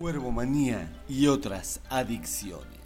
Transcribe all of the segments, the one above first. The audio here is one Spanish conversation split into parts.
Cuervomanía y otras adicciones.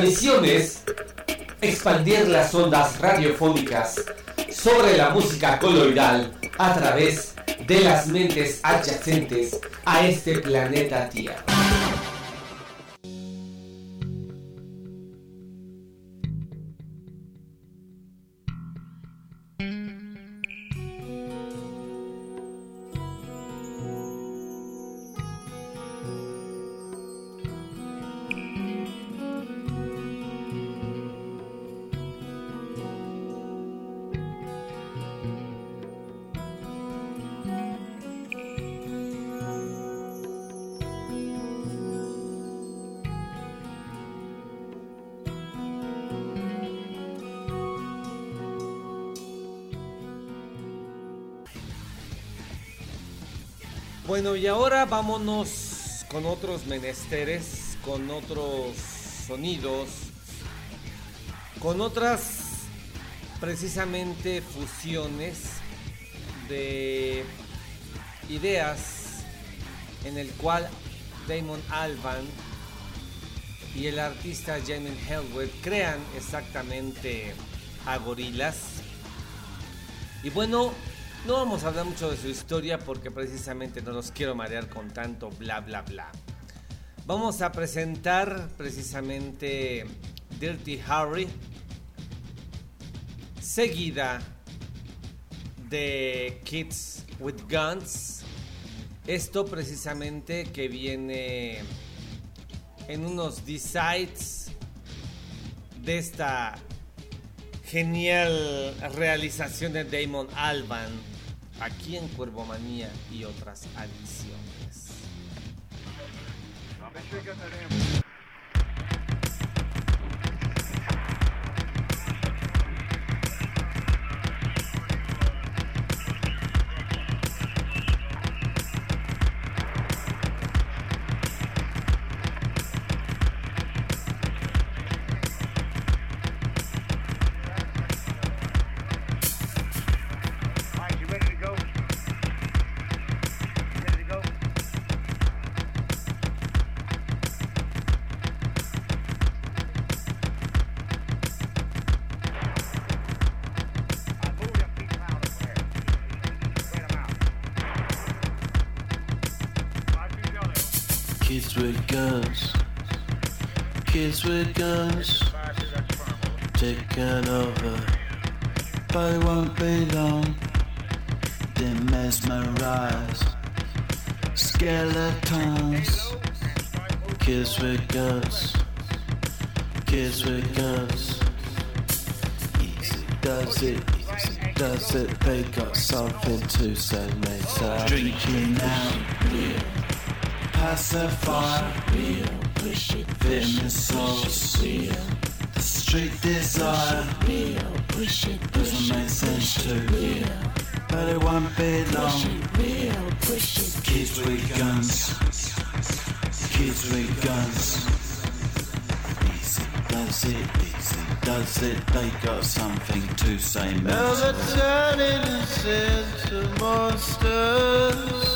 Misión es expandir las ondas radiofónicas sobre la música coloidal a través de las mentes adyacentes a este planeta Tierra. Bueno, y ahora vámonos con otros menesteres, con otros sonidos, con otras precisamente fusiones de ideas en el cual Damon Alban y el artista Jamie Hellwood crean exactamente a gorilas. Y bueno, No vamos a hablar mucho de su historia porque precisamente no los quiero marear con tanto bla bla bla. Vamos a presentar precisamente Dirty Harry, seguida de Kids with Guns. Esto precisamente que viene en unos decides de esta genial realización de Damon Alban aquí en Cuervomanía y otras adiciones. With guns, kids with guns, taking over, but it won't be long. They mesmerize skeletons, kids with guns, kids with guns. Easy does it, easy does it. They got something to say, mate. Drinking out pacify it fitness souls the street desire doesn't make sense to real but it won't be long kids with guns kids with guns does it easy does it they got something to say now they're turning us into monsters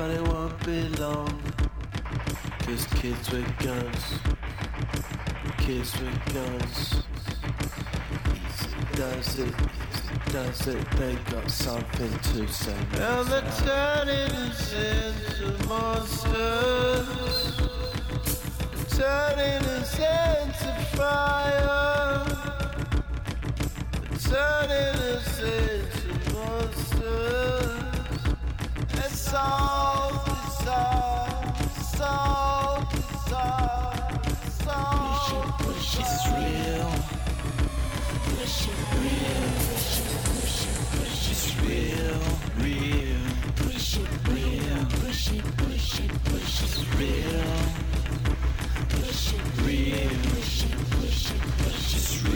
but it won't be long. Cause kids with guns, kids with guns. Easy does it, easy does it, they got something to say. Now they're turning us into monsters, turning us into fire, turning us into monsters.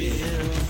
Real.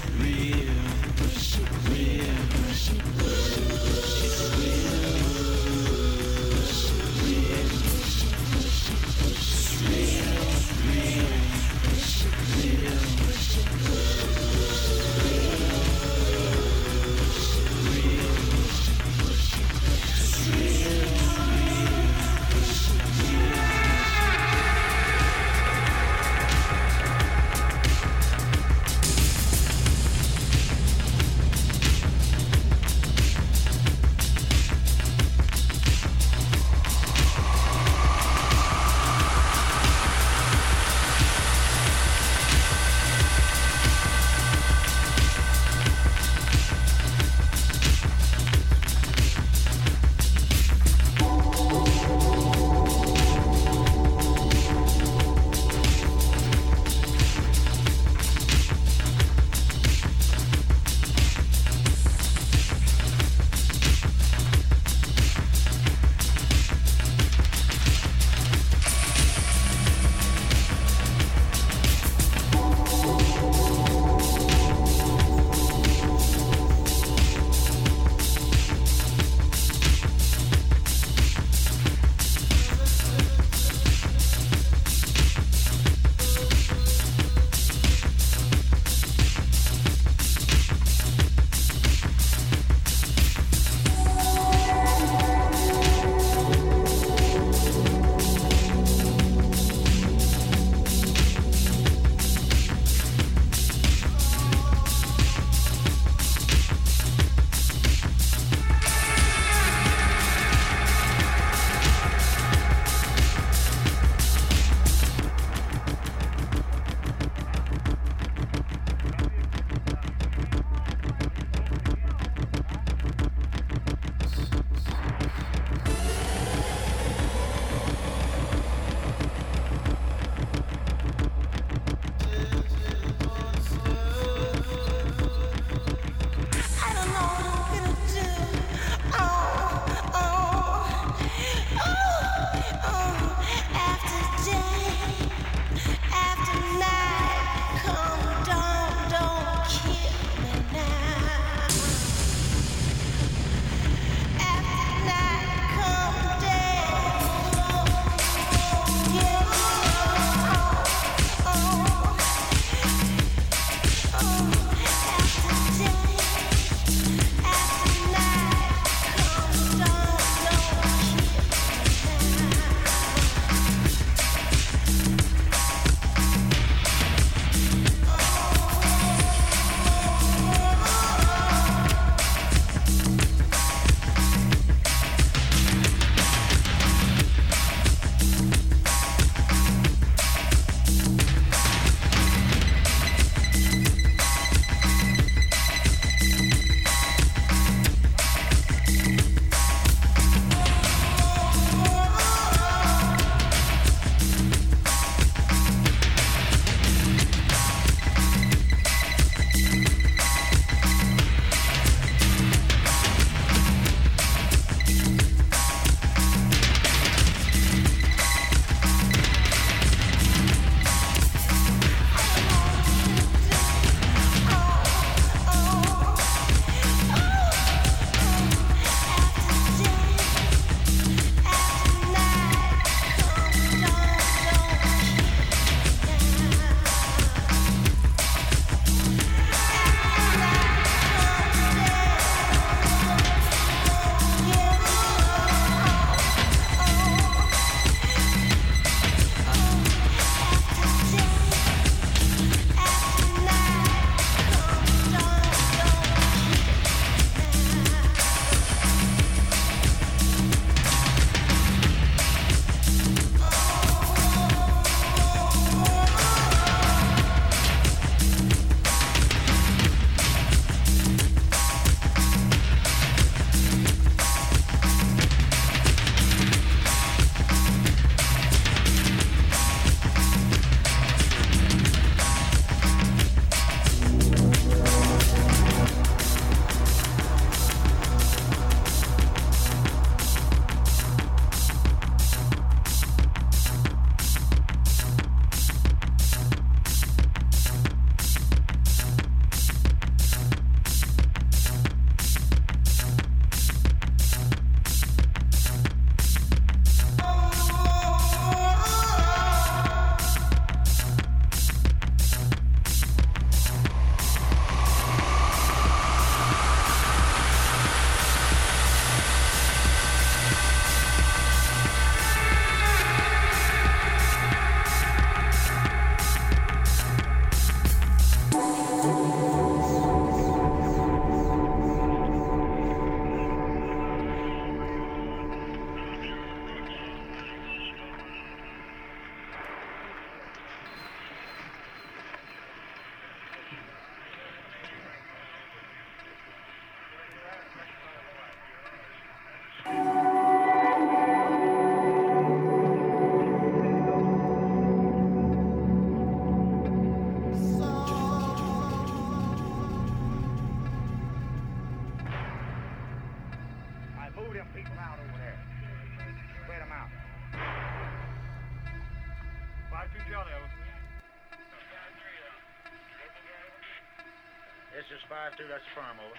5 2, that's the farm, over.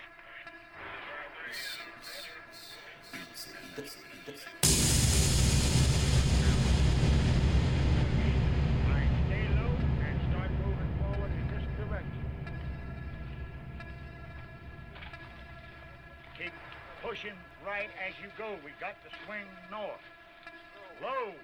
Stay low and start moving forward in this direction. Keep pushing right as you go. We got to swing north. Low.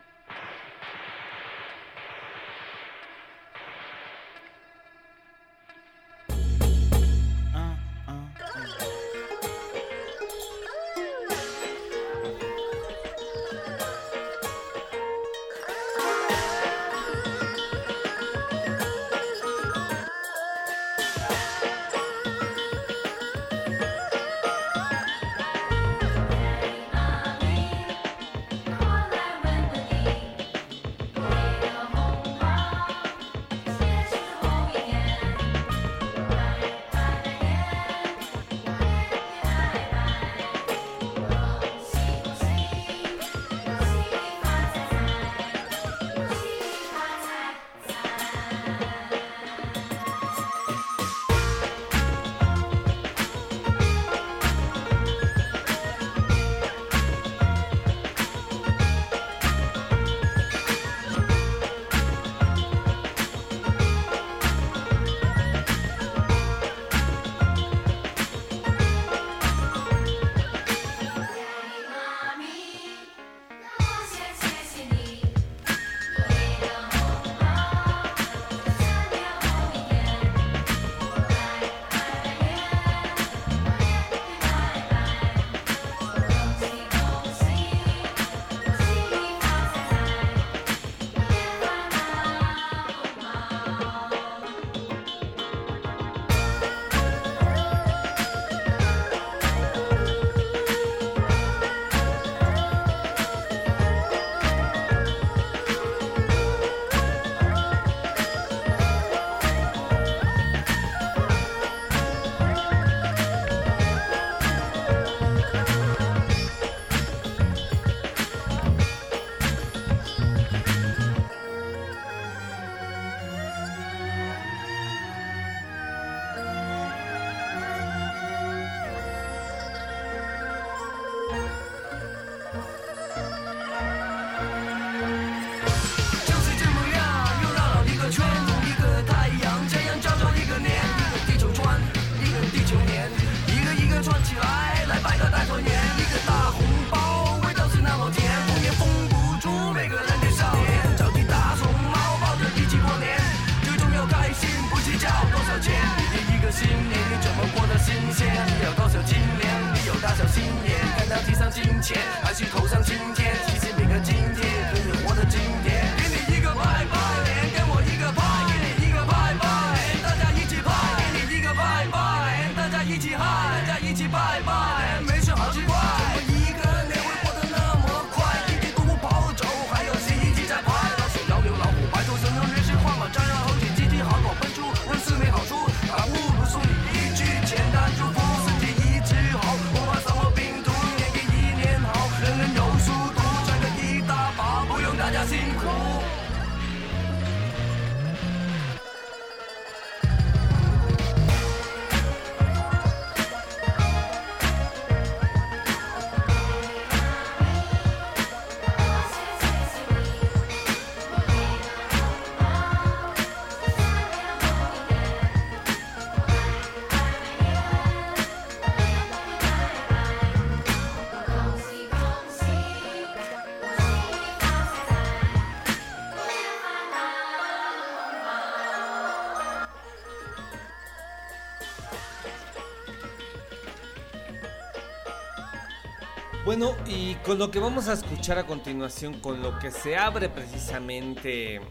Bueno, y con lo que vamos a escuchar a continuación, con lo que se abre precisamente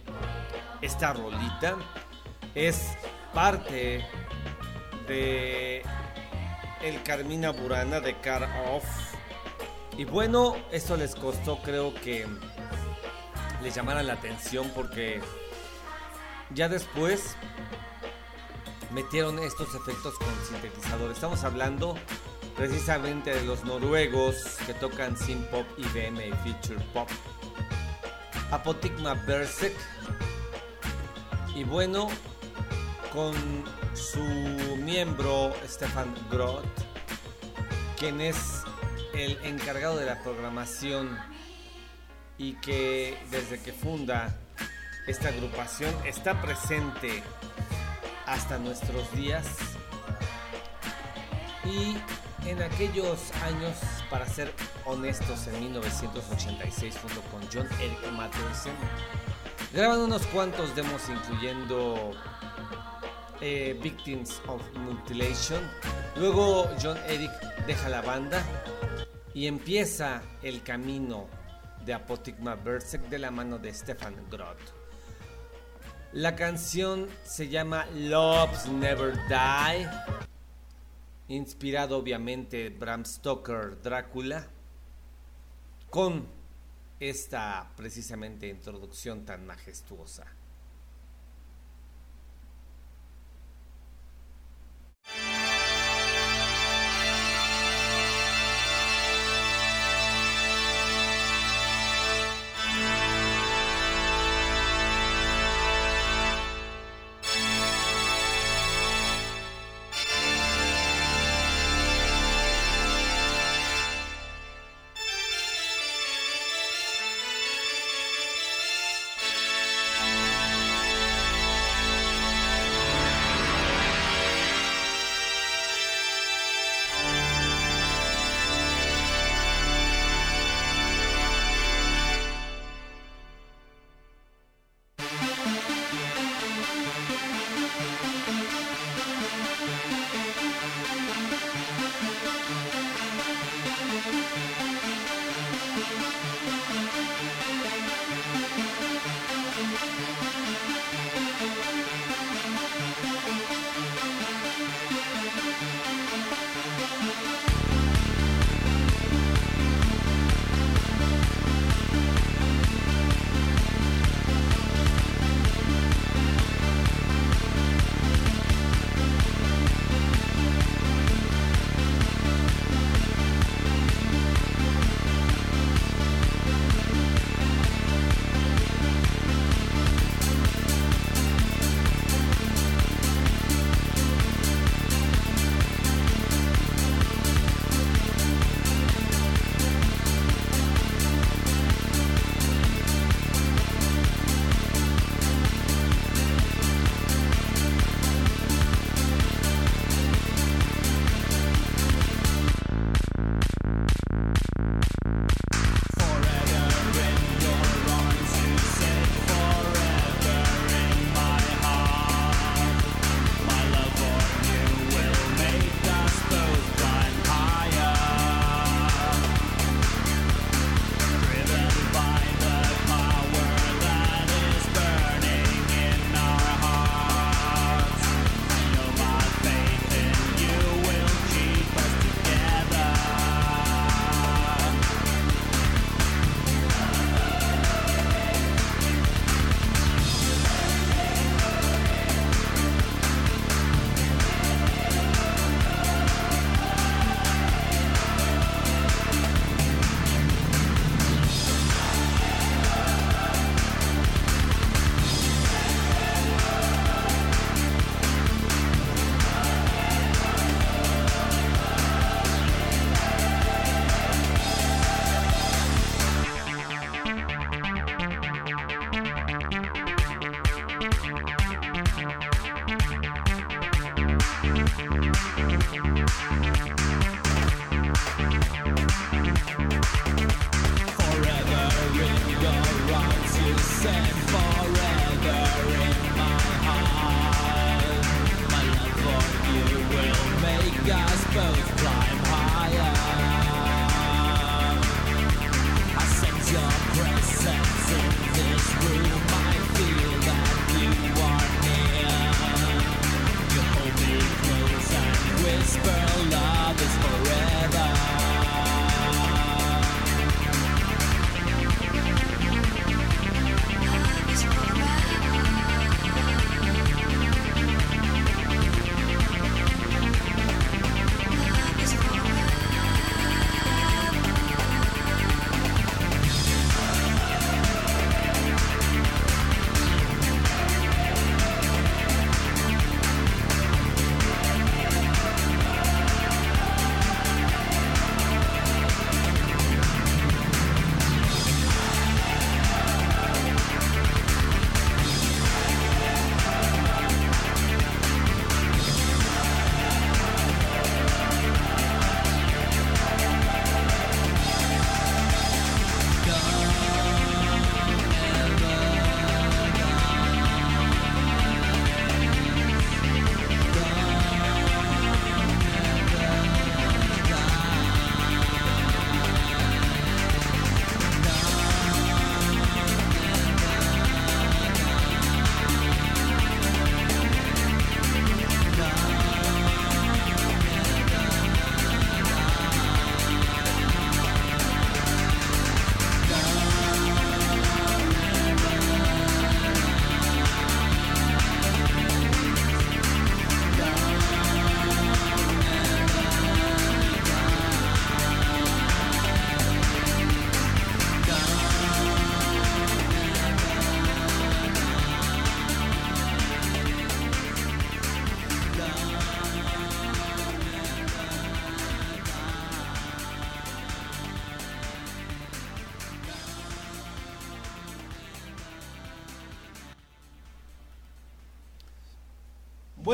esta rolita, es parte de el Carmina Burana de Car Off. Y bueno, eso les costó, creo que les llamara la atención porque ya después metieron estos efectos con sintetizador. Estamos hablando precisamente de los noruegos que tocan synth pop, IBM y feature pop. Apotigma Berserk. Y bueno, con su miembro Stefan Groth, quien es el encargado de la programación y que desde que funda esta agrupación está presente hasta nuestros días. Y en aquellos años, para ser honestos, en 1986, junto con John Eric Matthewson, graban unos cuantos demos incluyendo eh, Victims of Mutilation. Luego John Eric deja la banda y empieza el camino de Apotigma Berserk de la mano de Stefan Groth. La canción se llama Loves Never Die, inspirado obviamente Bram Stoker Drácula, con esta precisamente introducción tan majestuosa.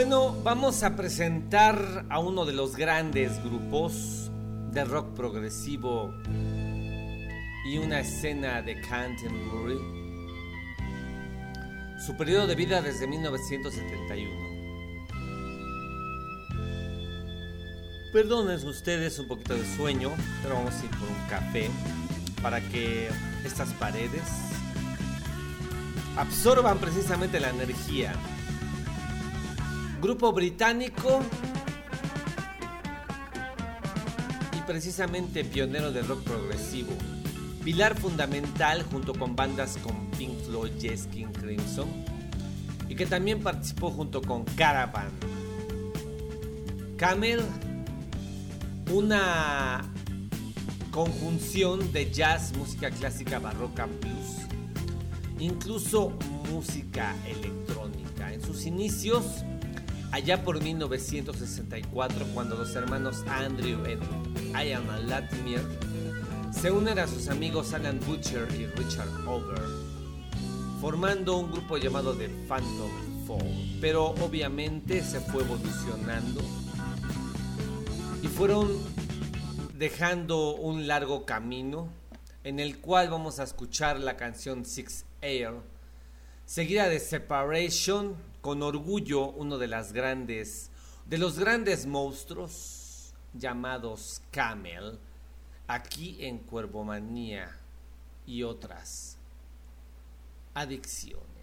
Bueno, vamos a presentar a uno de los grandes grupos de rock progresivo y una escena de Canterbury. Su periodo de vida desde 1971. Perdonen ustedes un poquito de sueño, pero vamos a ir por un café para que estas paredes absorban precisamente la energía grupo británico y precisamente pionero del rock progresivo. Pilar fundamental junto con bandas como Pink Floyd, Yes King Crimson y que también participó junto con Caravan. Camel, una conjunción de jazz, música clásica, barroca, blues, incluso música electrónica. En sus inicios allá por 1964 cuando los hermanos Andrew y Ian Latimer se unen a sus amigos Alan Butcher y Richard Over, formando un grupo llamado The Phantom Fall, pero obviamente se fue evolucionando y fueron dejando un largo camino en el cual vamos a escuchar la canción Six Air, seguida de Separation, con orgullo uno de las grandes de los grandes monstruos llamados Camel aquí en Cuervomanía y otras adicciones.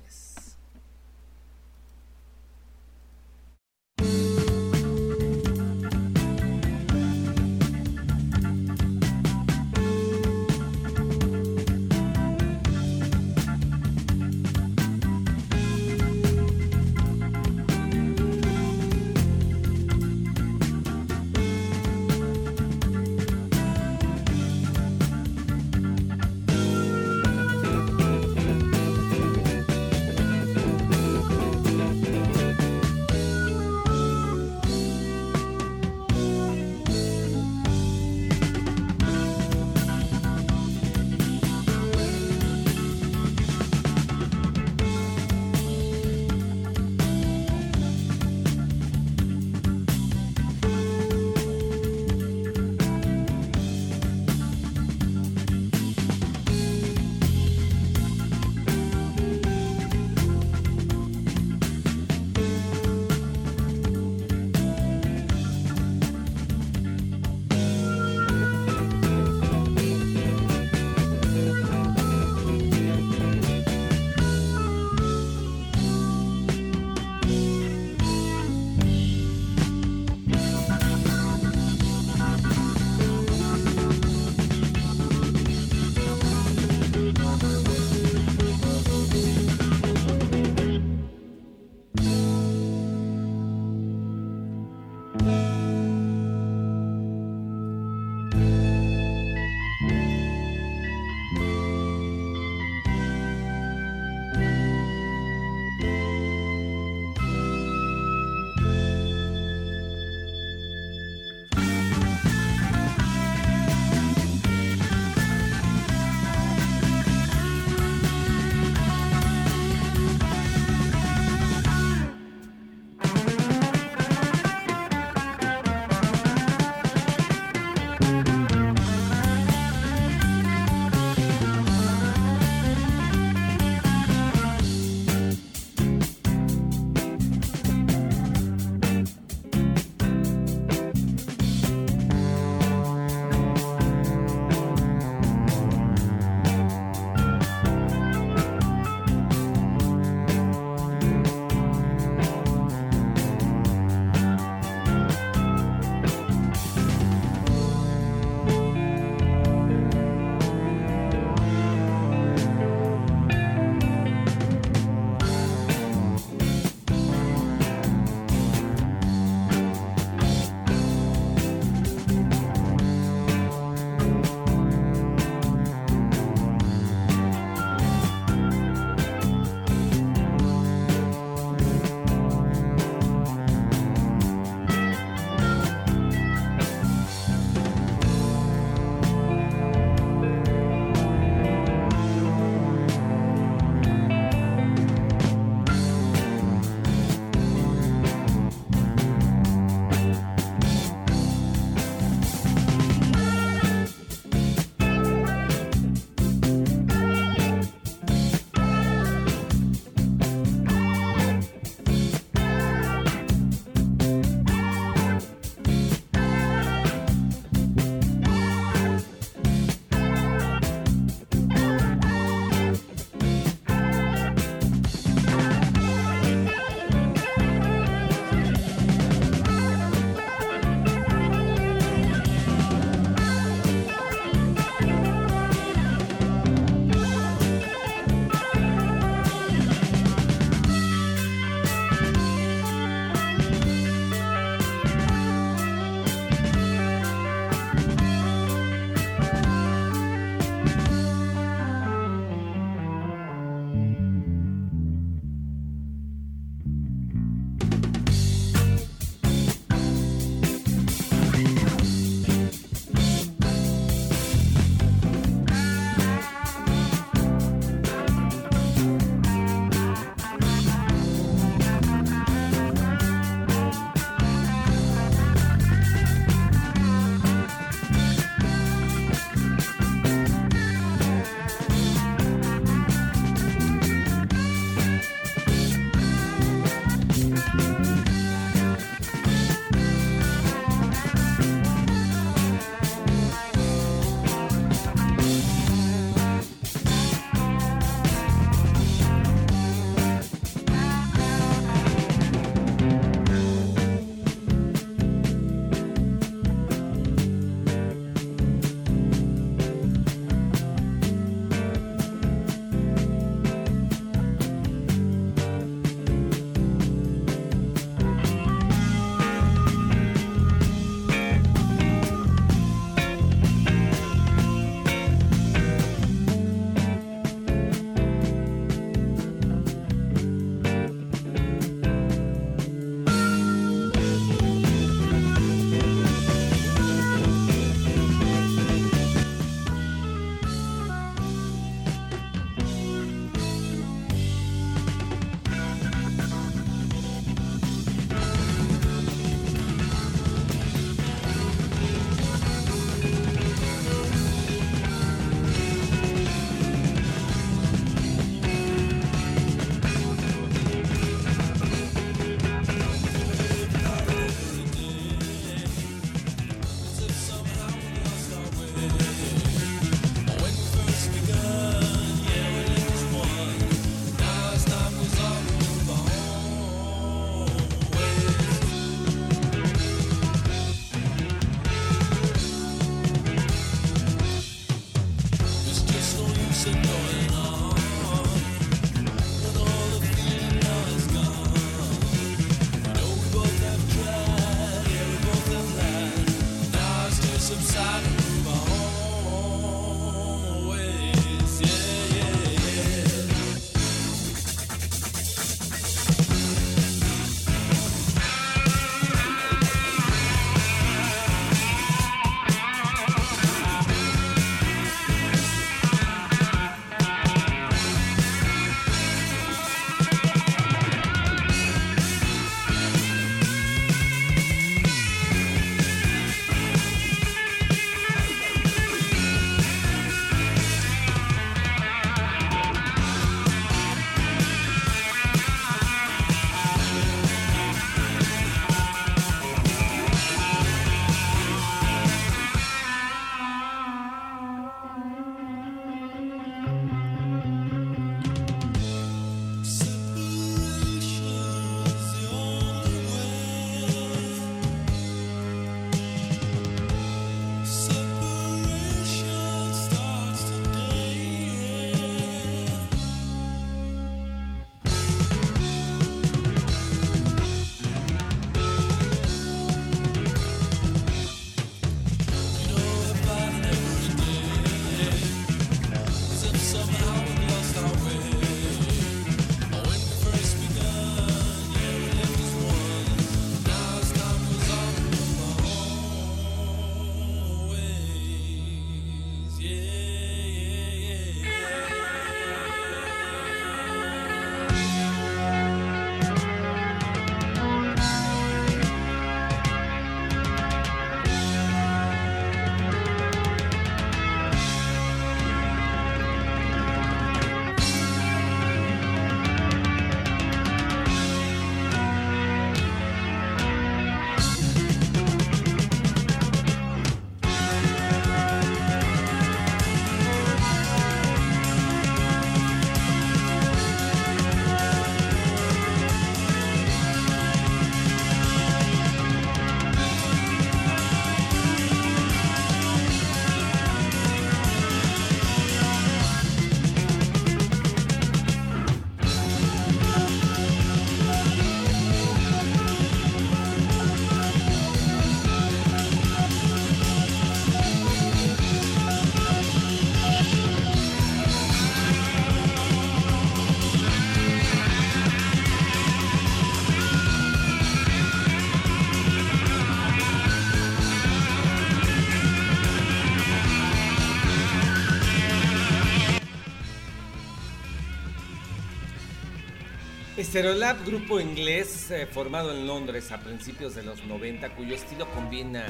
Stereolab, grupo inglés eh, formado en Londres a principios de los 90, cuyo estilo combina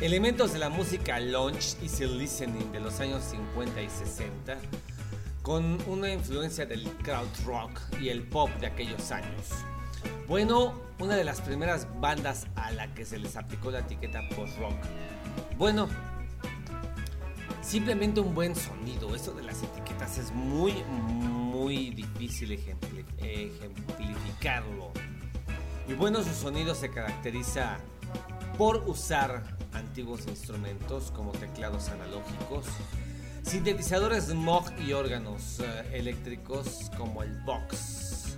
elementos de la música lounge y el listening de los años 50 y 60 con una influencia del crowd rock y el pop de aquellos años. Bueno, una de las primeras bandas a la que se les aplicó la etiqueta post-rock. Bueno, simplemente un buen sonido. Eso de las etiquetas es muy, muy difícil ejempli- ejemplificarlo. Y bueno, su sonido se caracteriza por usar antiguos instrumentos como teclados analógicos, sintetizadores Moog y órganos eh, eléctricos como el Vox.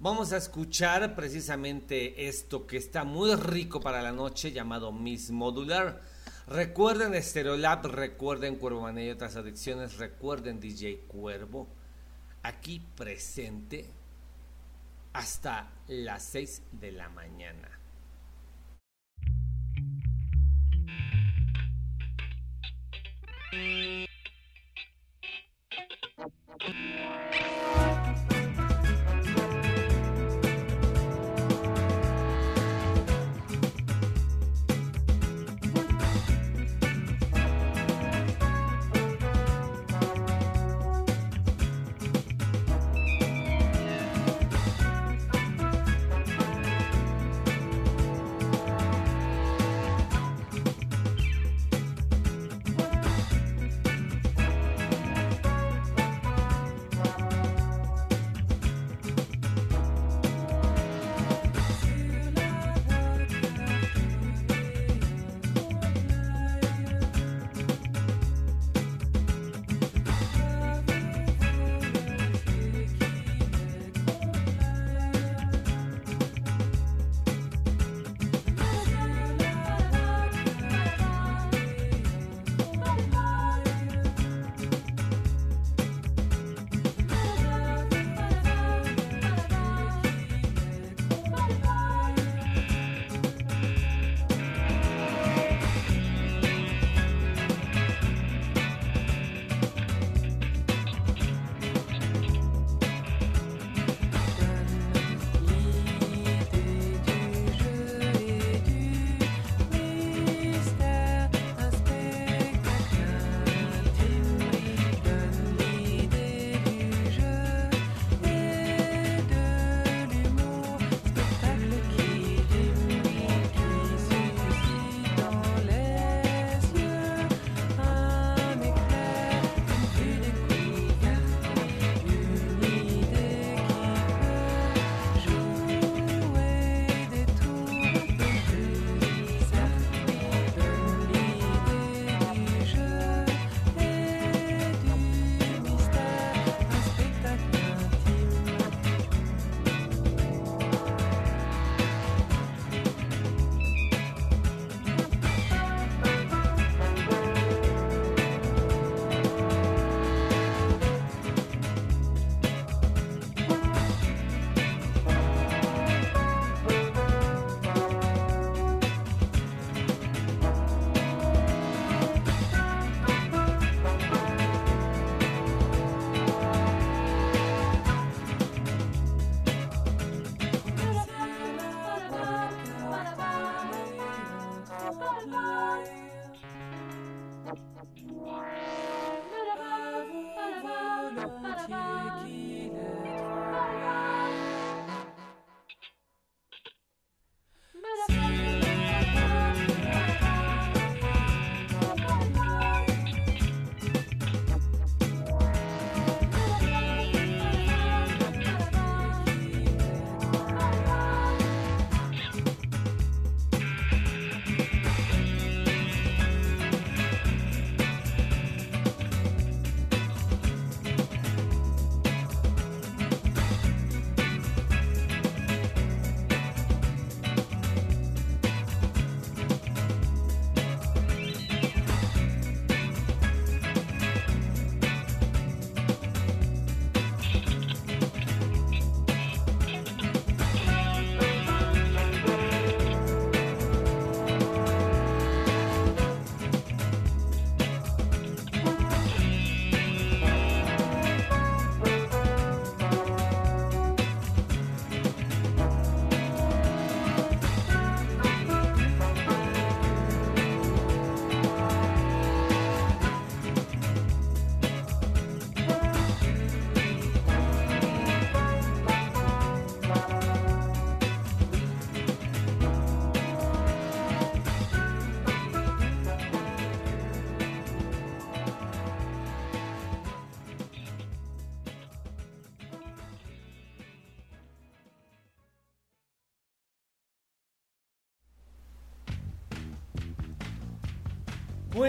Vamos a escuchar precisamente esto que está muy rico para la noche llamado Miss Modular. Recuerden Stereolab, recuerden Cuervo Mané y otras adicciones, recuerden DJ Cuervo, aquí presente hasta las 6 de la mañana.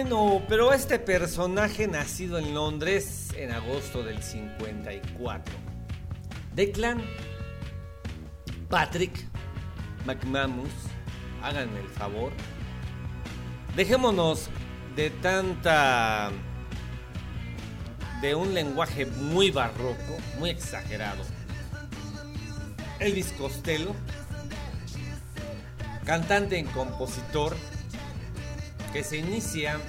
Bueno, pero este personaje nacido en Londres en agosto del 54. Declan Patrick McManus, háganme el favor. Dejémonos de tanta de un lenguaje muy barroco, muy exagerado. Elvis Costello, cantante y compositor, que se inicia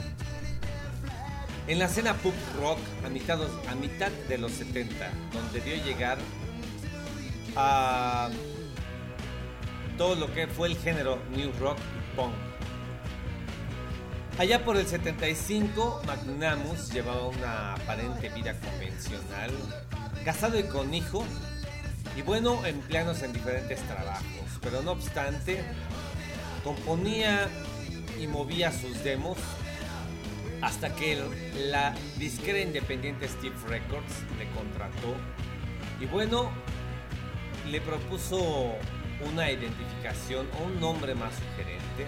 en la escena pop rock a mitad, a mitad de los 70, donde dio llegar a todo lo que fue el género new rock y punk. Allá por el 75, McNamus llevaba una aparente vida convencional, casado y con hijo, y bueno, empleándose en diferentes trabajos, pero no obstante, componía y movía sus demos hasta que la disquera independiente Steve Records le contrató y bueno, le propuso una identificación o un nombre más sugerente,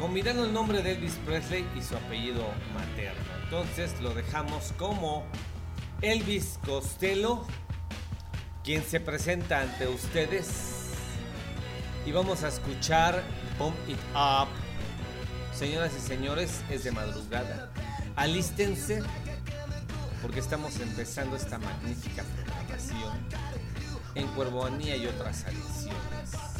combinando el nombre de Elvis Presley y su apellido materno. Entonces lo dejamos como Elvis Costello, quien se presenta ante ustedes. Y vamos a escuchar Pump It Up. Señoras y señores, es de madrugada. Alístense porque estamos empezando esta magnífica programación en Cuervoanía y otras adicciones.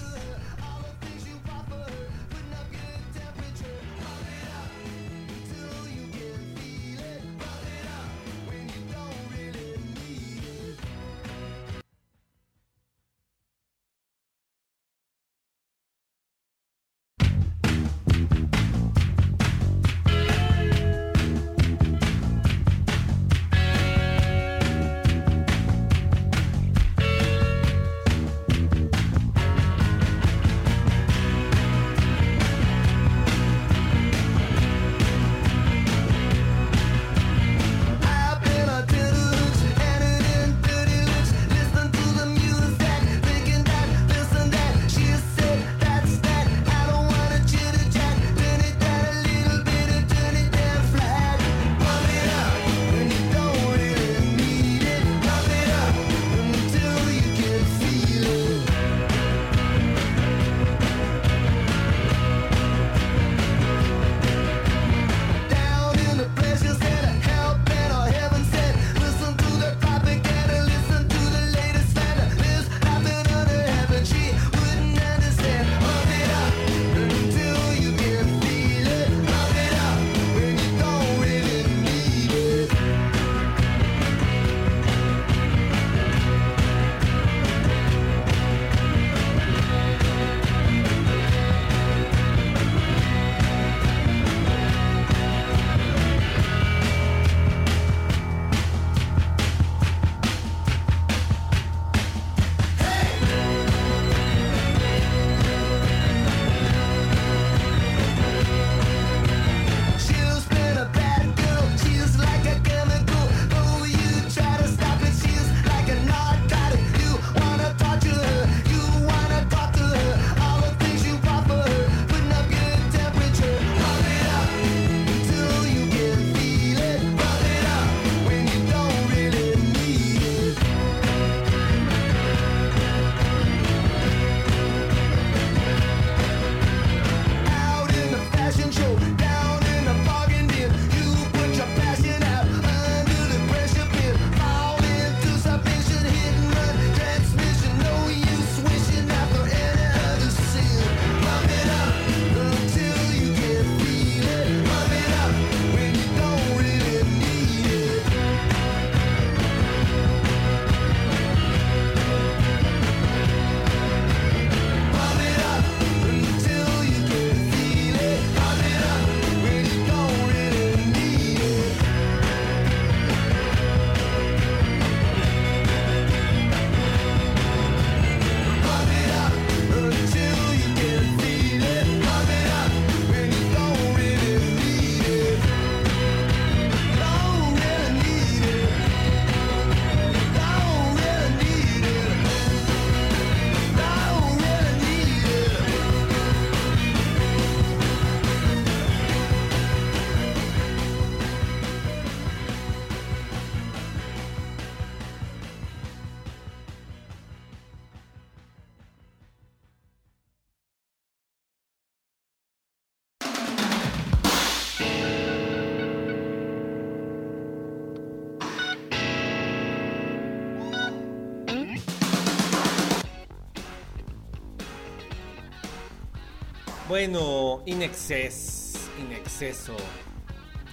Bueno, In Excess, In Exceso,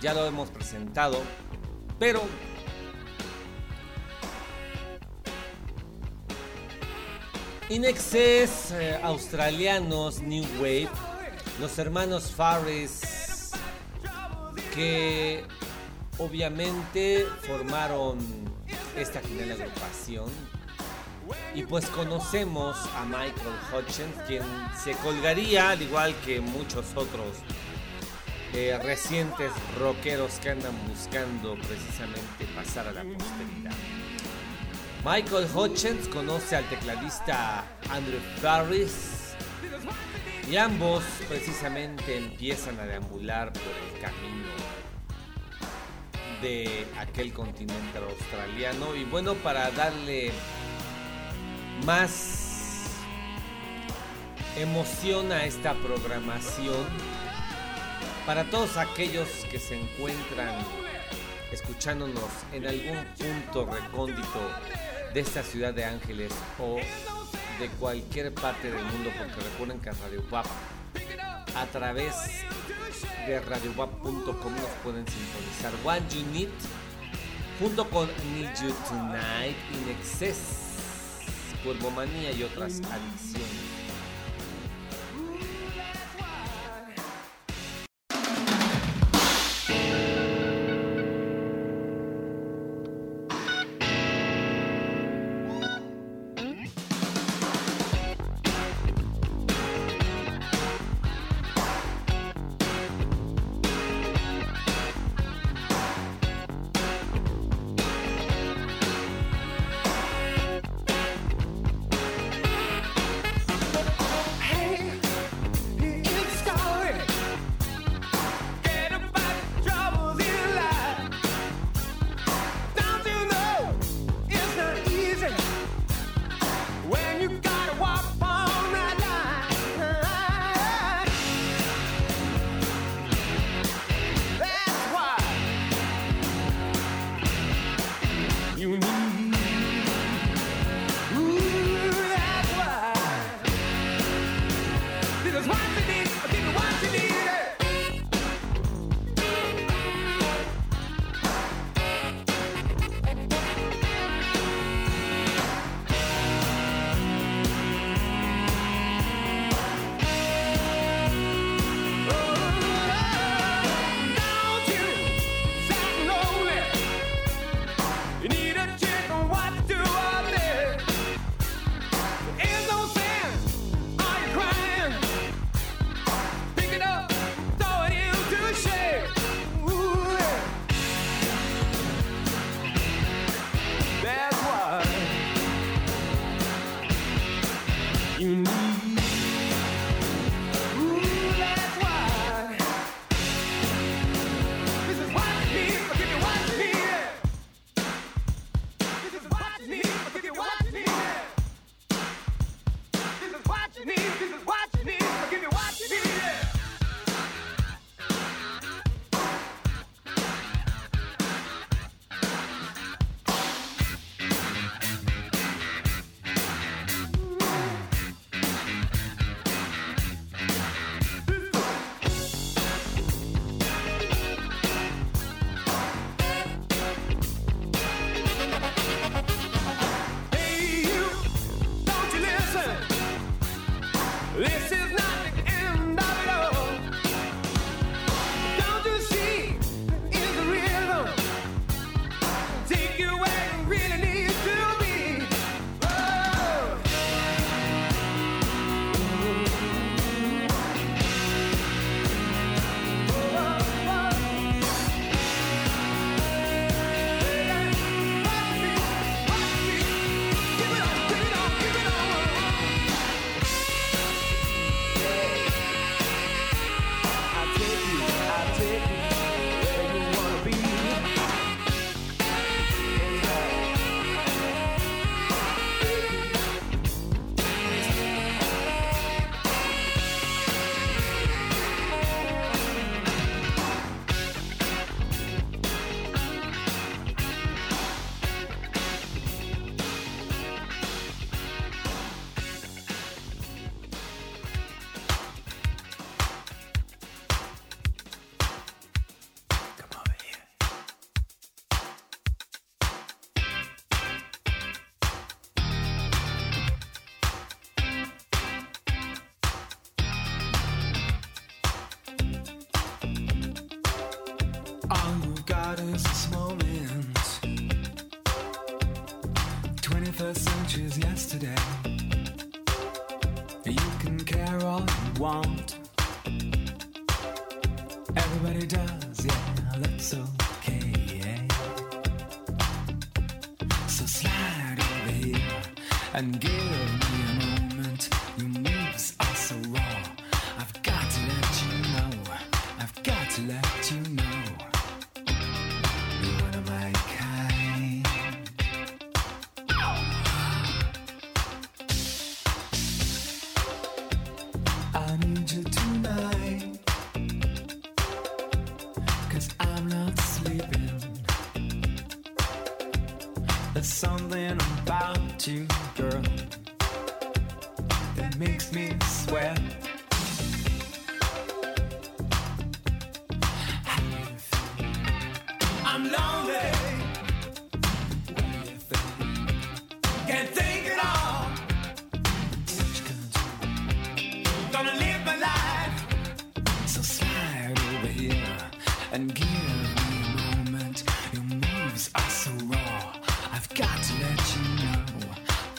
ya lo hemos presentado, pero In Excess, eh, australianos, New Wave, los hermanos Farris, que obviamente formaron esta genial agrupación. Y pues conocemos a Michael Hutchins, quien se colgaría, al igual que muchos otros eh, recientes rockeros que andan buscando precisamente pasar a la posteridad. Michael Hutchins conoce al tecladista Andrew Farris y ambos precisamente empiezan a deambular por el camino de aquel continente australiano y bueno para darle más emoción a esta programación para todos aquellos que se encuentran escuchándonos en algún punto recóndito de esta ciudad de Ángeles o de cualquier parte del mundo porque recuerden que Radio WAP a través de radiowap.com nos pueden sintonizar. One You Need junto con Need You Tonight, In Excess, Manía y otras adicciones.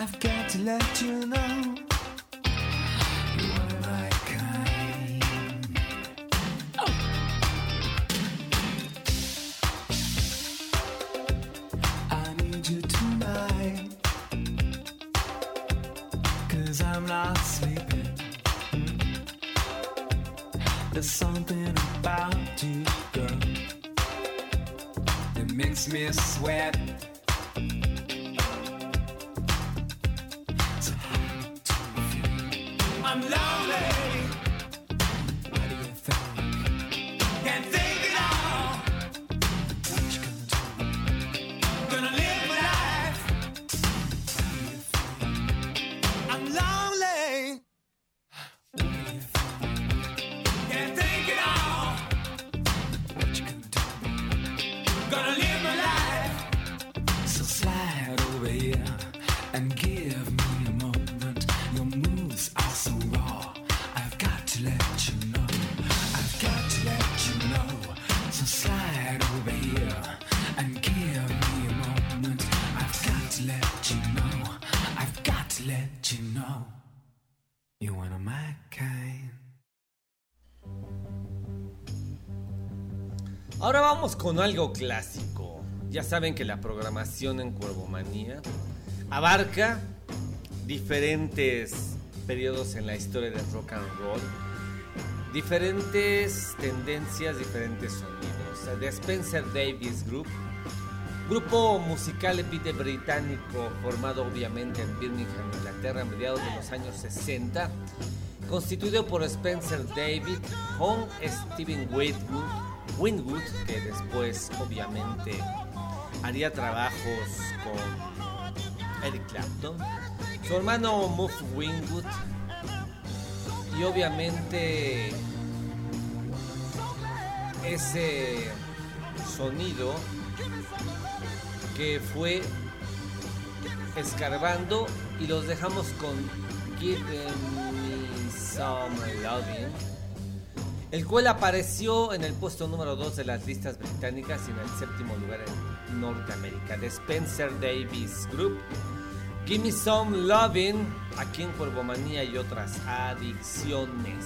I've got to let you know. Vamos con algo clásico. Ya saben que la programación en Cuervomanía abarca diferentes periodos en la historia del rock and roll, diferentes tendencias, diferentes sonidos. The Spencer Davis Group, grupo musical epite británico formado obviamente en Birmingham, Inglaterra, a mediados de los años 60, constituido por Spencer David con Steven Winwood, Winwood, que después obviamente haría trabajos con Eric Clapton, su hermano Muff Winwood. Y obviamente ese sonido que fue escarbando y los dejamos con Give Me Some Loving el cual apareció en el puesto número 2 de las listas británicas y en el séptimo lugar en Norteamérica. De Spencer Davis Group Give Me Some Loving aquí en Cuervomanía y otras adicciones